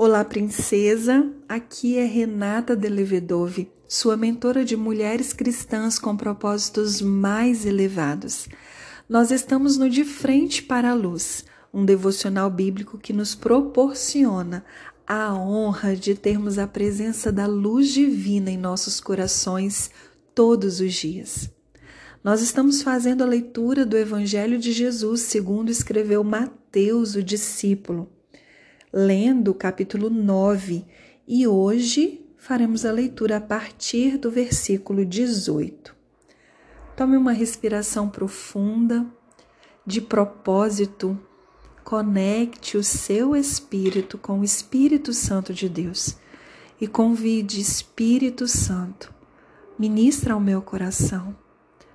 Olá, princesa. Aqui é Renata Delevedove, sua mentora de mulheres cristãs com propósitos mais elevados. Nós estamos no De Frente para a Luz, um devocional bíblico que nos proporciona a honra de termos a presença da luz divina em nossos corações todos os dias. Nós estamos fazendo a leitura do Evangelho de Jesus, segundo escreveu Mateus, o discípulo lendo o capítulo 9 e hoje faremos a leitura a partir do versículo 18. Tome uma respiração profunda, de propósito, conecte o seu espírito com o Espírito Santo de Deus e convide Espírito Santo, ministra ao meu coração,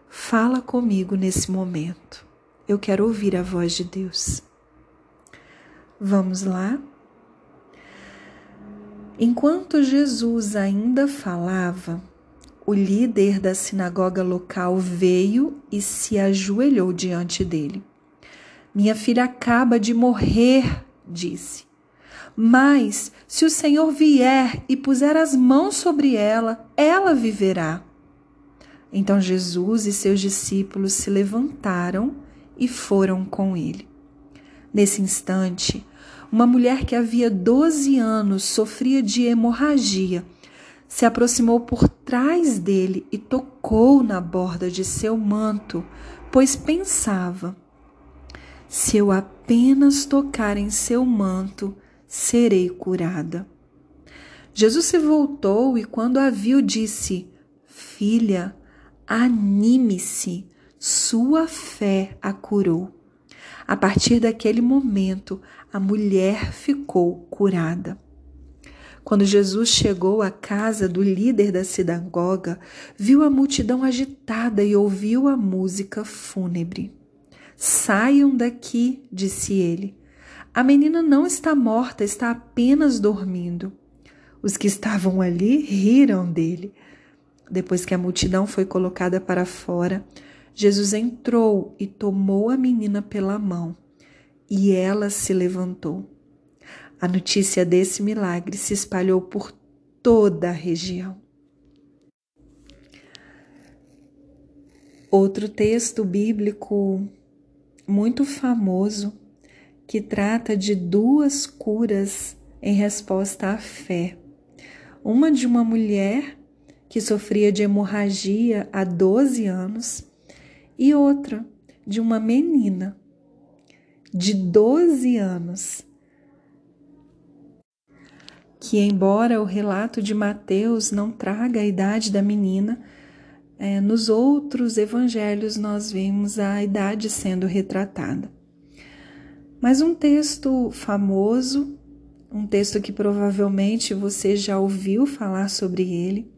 fala comigo nesse momento. Eu quero ouvir a voz de Deus. Vamos lá? Enquanto Jesus ainda falava, o líder da sinagoga local veio e se ajoelhou diante dele. Minha filha acaba de morrer, disse. Mas se o Senhor vier e puser as mãos sobre ela, ela viverá. Então Jesus e seus discípulos se levantaram e foram com ele. Nesse instante, uma mulher que havia 12 anos sofria de hemorragia. Se aproximou por trás dele e tocou na borda de seu manto, pois pensava: se eu apenas tocar em seu manto, serei curada. Jesus se voltou e, quando a viu, disse: Filha, anime-se, sua fé a curou. A partir daquele momento, a mulher ficou curada. Quando Jesus chegou à casa do líder da sinagoga, viu a multidão agitada e ouviu a música fúnebre. Saiam daqui, disse ele. A menina não está morta, está apenas dormindo. Os que estavam ali riram dele. Depois que a multidão foi colocada para fora, Jesus entrou e tomou a menina pela mão, e ela se levantou. A notícia desse milagre se espalhou por toda a região. Outro texto bíblico muito famoso que trata de duas curas em resposta à fé. Uma de uma mulher que sofria de hemorragia há 12 anos e outra de uma menina de 12 anos, que, embora o relato de Mateus não traga a idade da menina, é, nos outros evangelhos nós vemos a idade sendo retratada. Mas um texto famoso, um texto que provavelmente você já ouviu falar sobre ele,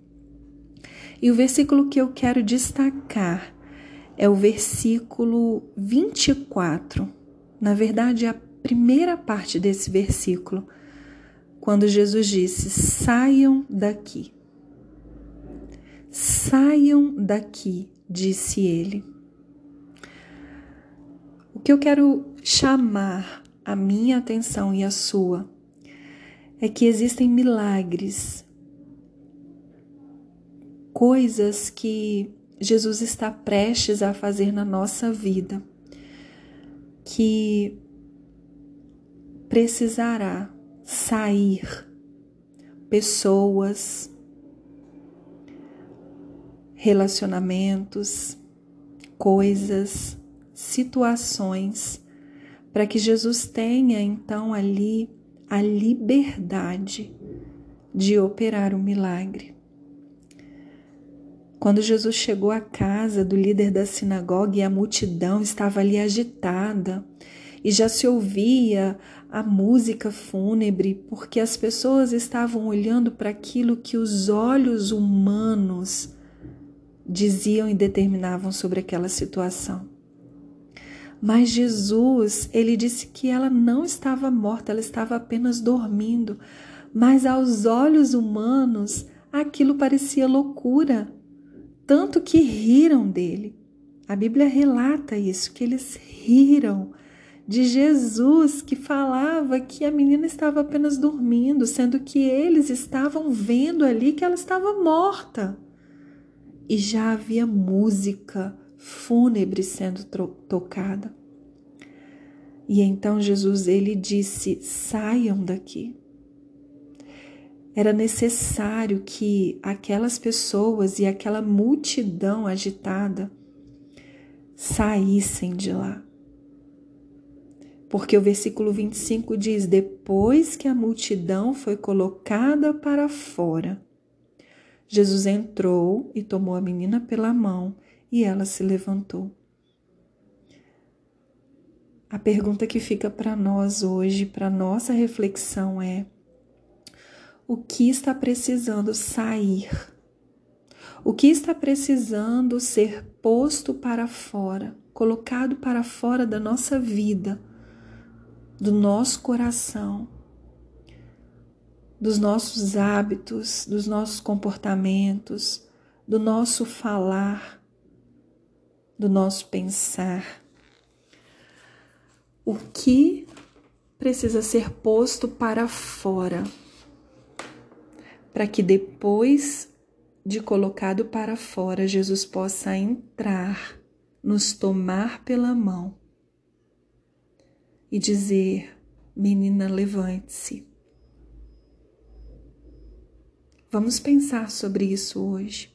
e o versículo que eu quero destacar é o versículo 24. Na verdade, é a primeira parte desse versículo, quando Jesus disse: Saiam daqui. Saiam daqui, disse ele. O que eu quero chamar a minha atenção e a sua é que existem milagres, coisas que Jesus está prestes a fazer na nossa vida, que precisará sair pessoas, relacionamentos, coisas, situações, para que Jesus tenha então ali a liberdade de operar o milagre. Quando Jesus chegou à casa do líder da sinagoga e a multidão estava ali agitada e já se ouvia a música fúnebre, porque as pessoas estavam olhando para aquilo que os olhos humanos diziam e determinavam sobre aquela situação. Mas Jesus, ele disse que ela não estava morta, ela estava apenas dormindo. Mas aos olhos humanos, aquilo parecia loucura tanto que riram dele. A Bíblia relata isso, que eles riram de Jesus que falava que a menina estava apenas dormindo, sendo que eles estavam vendo ali que ela estava morta. E já havia música fúnebre sendo tocada. E então Jesus ele disse: "Saiam daqui". Era necessário que aquelas pessoas e aquela multidão agitada saíssem de lá. Porque o versículo 25 diz: Depois que a multidão foi colocada para fora, Jesus entrou e tomou a menina pela mão e ela se levantou. A pergunta que fica para nós hoje, para nossa reflexão é: o que está precisando sair? O que está precisando ser posto para fora, colocado para fora da nossa vida, do nosso coração, dos nossos hábitos, dos nossos comportamentos, do nosso falar, do nosso pensar? O que precisa ser posto para fora? Para que depois de colocado para fora, Jesus possa entrar, nos tomar pela mão e dizer: Menina, levante-se. Vamos pensar sobre isso hoje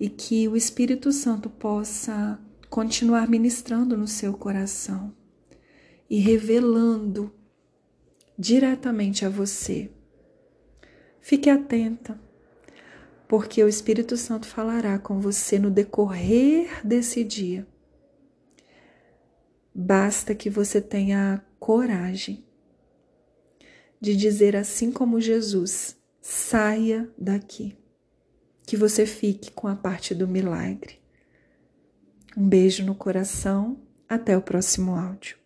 e que o Espírito Santo possa continuar ministrando no seu coração e revelando diretamente a você Fique atenta, porque o Espírito Santo falará com você no decorrer desse dia. Basta que você tenha a coragem de dizer assim como Jesus: saia daqui. Que você fique com a parte do milagre. Um beijo no coração. Até o próximo áudio.